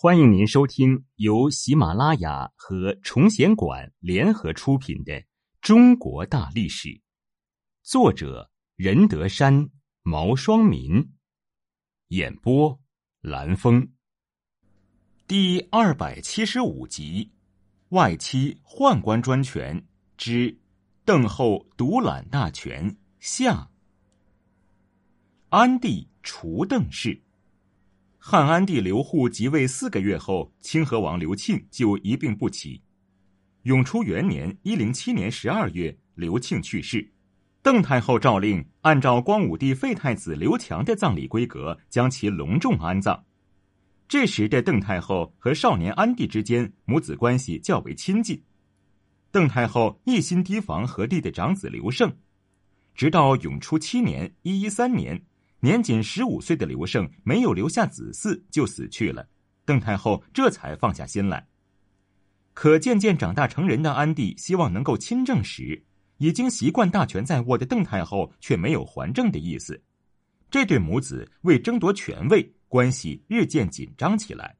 欢迎您收听由喜马拉雅和崇贤馆联合出品的《中国大历史》，作者任德山、毛双民，演播蓝峰，第二百七十五集：外戚宦官专权之邓后独揽大权下。安帝除邓氏。汉安帝刘祜即位四个月后，清河王刘庆就一病不起。永初元年（一零七年）十二月，刘庆去世。邓太后诏令，按照光武帝废太子刘强的葬礼规格，将其隆重安葬。这时的邓太后和少年安帝之间母子关系较为亲近。邓太后一心提防和帝的长子刘胜，直到永初七年（一一三年）。年仅十五岁的刘胜没有留下子嗣就死去了，邓太后这才放下心来。可渐渐长大成人的安帝希望能够亲政时，已经习惯大权在握的邓太后却没有还政的意思，这对母子为争夺权位，关系日渐紧张起来。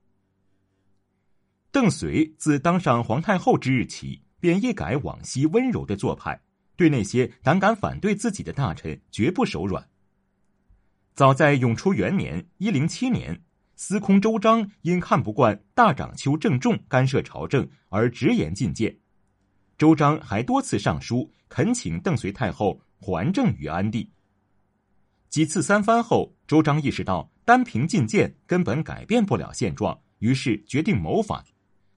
邓绥自当上皇太后之日起，便一改往昔温柔的做派，对那些胆敢反对自己的大臣绝不手软。早在永初元年（一零七年），司空周章因看不惯大长秋郑重干涉朝政而直言进谏。周章还多次上书恳请邓绥太后还政于安帝。几次三番后，周章意识到单凭进谏根本改变不了现状，于是决定谋反。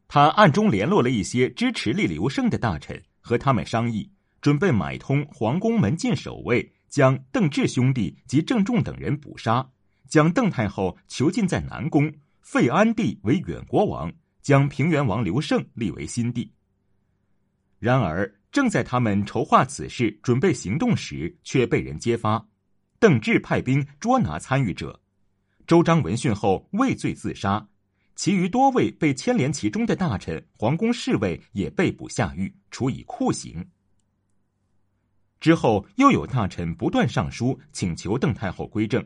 他暗中联络了一些支持立刘胜的大臣，和他们商议，准备买通皇宫门禁守卫。将邓志兄弟及郑重等人捕杀，将邓太后囚禁在南宫，废安帝为远国王，将平原王刘胜立为新帝。然而，正在他们筹划此事、准备行动时，却被人揭发，邓志派兵捉拿参与者。周章闻讯后畏罪自杀，其余多位被牵连其中的大臣、皇宫侍卫也被捕下狱，处以酷刑。之后，又有大臣不断上书请求邓太后归政。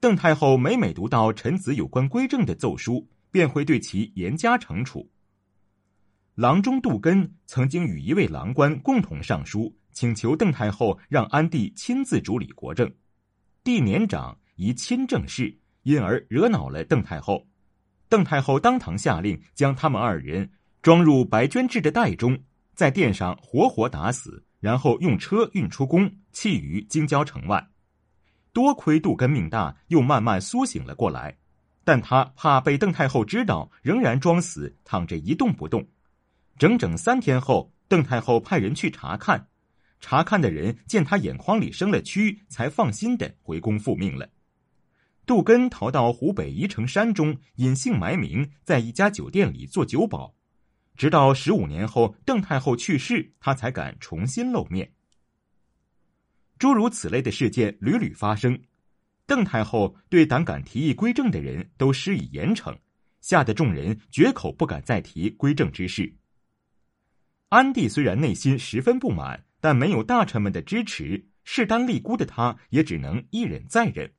邓太后每每读到臣子有关归政的奏书，便会对其严加惩处。郎中杜根曾经与一位郎官共同上书，请求邓太后让安帝亲自主理国政。帝年长，宜亲政事，因而惹恼了邓太后。邓太后当堂下令，将他们二人装入白绢制的袋中，在殿上活活打死。然后用车运出宫，弃于京郊城外。多亏杜根命大，又慢慢苏醒了过来。但他怕被邓太后知道，仍然装死，躺着一动不动。整整三天后，邓太后派人去查看，查看的人见他眼眶里生了蛆，才放心的回宫复命了。杜根逃到湖北宜城山中，隐姓埋名，在一家酒店里做酒保。直到十五年后，邓太后去世，他才敢重新露面。诸如此类的事件屡屡发生，邓太后对胆敢提议归政的人都施以严惩，吓得众人绝口不敢再提归政之事。安帝虽然内心十分不满，但没有大臣们的支持，势单力孤的他也只能一忍再忍。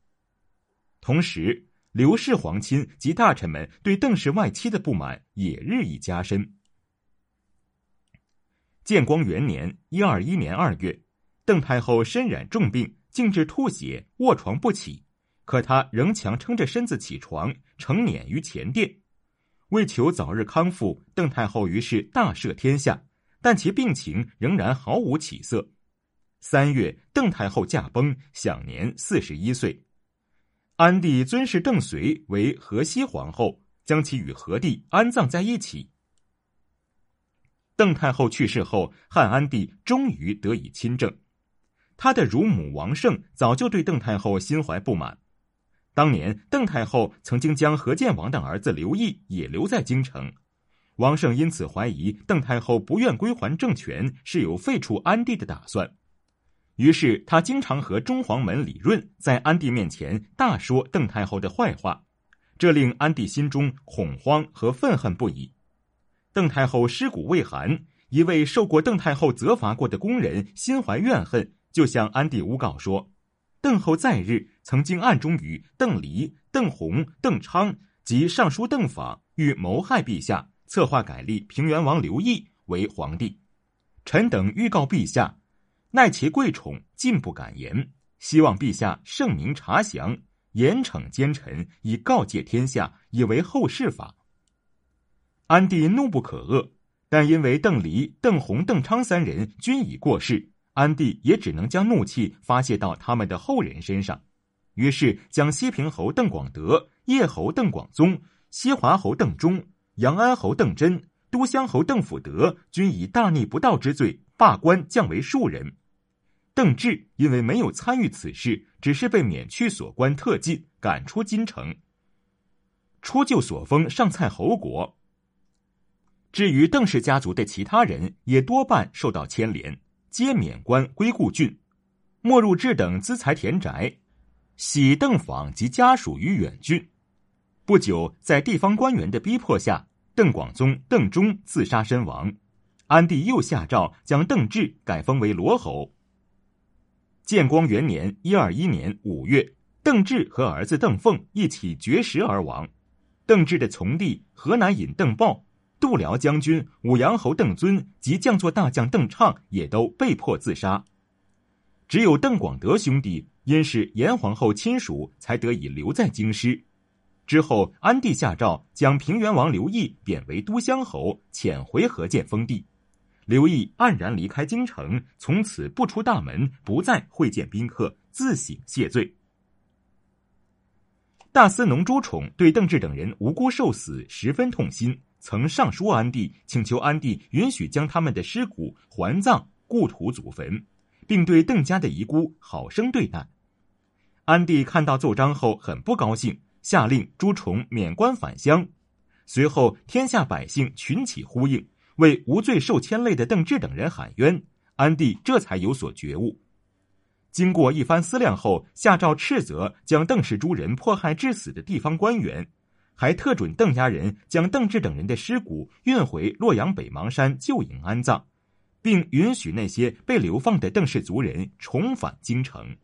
同时，刘氏皇亲及大臣们对邓氏外戚的不满也日益加深。建光元年（一二一年）二月，邓太后身染重病，竟至吐血，卧床不起。可她仍强撑着身子起床，成辇于前殿。为求早日康复，邓太后于是大赦天下，但其病情仍然毫无起色。三月，邓太后驾崩，享年四十一岁。安帝尊谥邓绥为河西皇后，将其与和帝安葬在一起。邓太后去世后，汉安帝终于得以亲政。他的乳母王胜早就对邓太后心怀不满。当年，邓太后曾经将何建王的儿子刘毅也留在京城，王胜因此怀疑邓太后不愿归还政权是有废除安帝的打算。于是，他经常和中皇门李润在安帝面前大说邓太后的坏话，这令安帝心中恐慌和愤恨不已。邓太后尸骨未寒，一位受过邓太后责罚过的宫人心怀怨恨，就向安帝诬告说：邓后在日曾经暗中与邓黎、邓弘、邓昌及尚书邓昉欲谋害陛下，策划改立平原王刘义为皇帝。臣等预告陛下，奈其贵宠，进不敢言。希望陛下圣明察详，严惩奸臣，以告诫天下，以为后世法。安帝怒不可遏，但因为邓黎、邓弘、邓昌三人均已过世，安帝也只能将怒气发泄到他们的后人身上。于是，将西平侯邓广德、叶侯邓广宗、西华侯邓忠、阳安侯邓真。都乡侯邓辅德均以大逆不道之罪罢官，降为庶人。邓志因为没有参与此事，只是被免去所官特进，赶出京城。初就所封上蔡侯国。至于邓氏家族的其他人，也多半受到牵连，皆免官归故郡。莫入志等资财田宅，徙邓访及家属于远郡。不久，在地方官员的逼迫下。邓广宗、邓忠自杀身亡，安帝又下诏将邓志改封为罗侯。建光元年（一二一年）五月，邓志和儿子邓凤一起绝食而亡。邓志的从弟河南尹邓豹、度辽将军武阳侯邓尊及将作大将邓畅也都被迫自杀。只有邓广德兄弟因是严皇后亲属，才得以留在京师。之后，安帝下诏将平原王刘义贬为都乡侯，遣回河建封地。刘义黯然离开京城，从此不出大门，不再会见宾客，自省谢罪。大司农朱宠对邓志等人无辜受死十分痛心，曾上书安帝，请求安帝允许将他们的尸骨还葬故土祖坟，并对邓家的遗孤好生对待。安帝看到奏章后，很不高兴。下令朱崇免官返乡，随后天下百姓群起呼应，为无罪受牵累的邓志等人喊冤。安帝这才有所觉悟。经过一番思量后，下诏斥责将邓氏诸人迫害致死的地方官员，还特准邓家人将邓志等人的尸骨运回洛阳北邙山旧营安葬，并允许那些被流放的邓氏族人重返京城。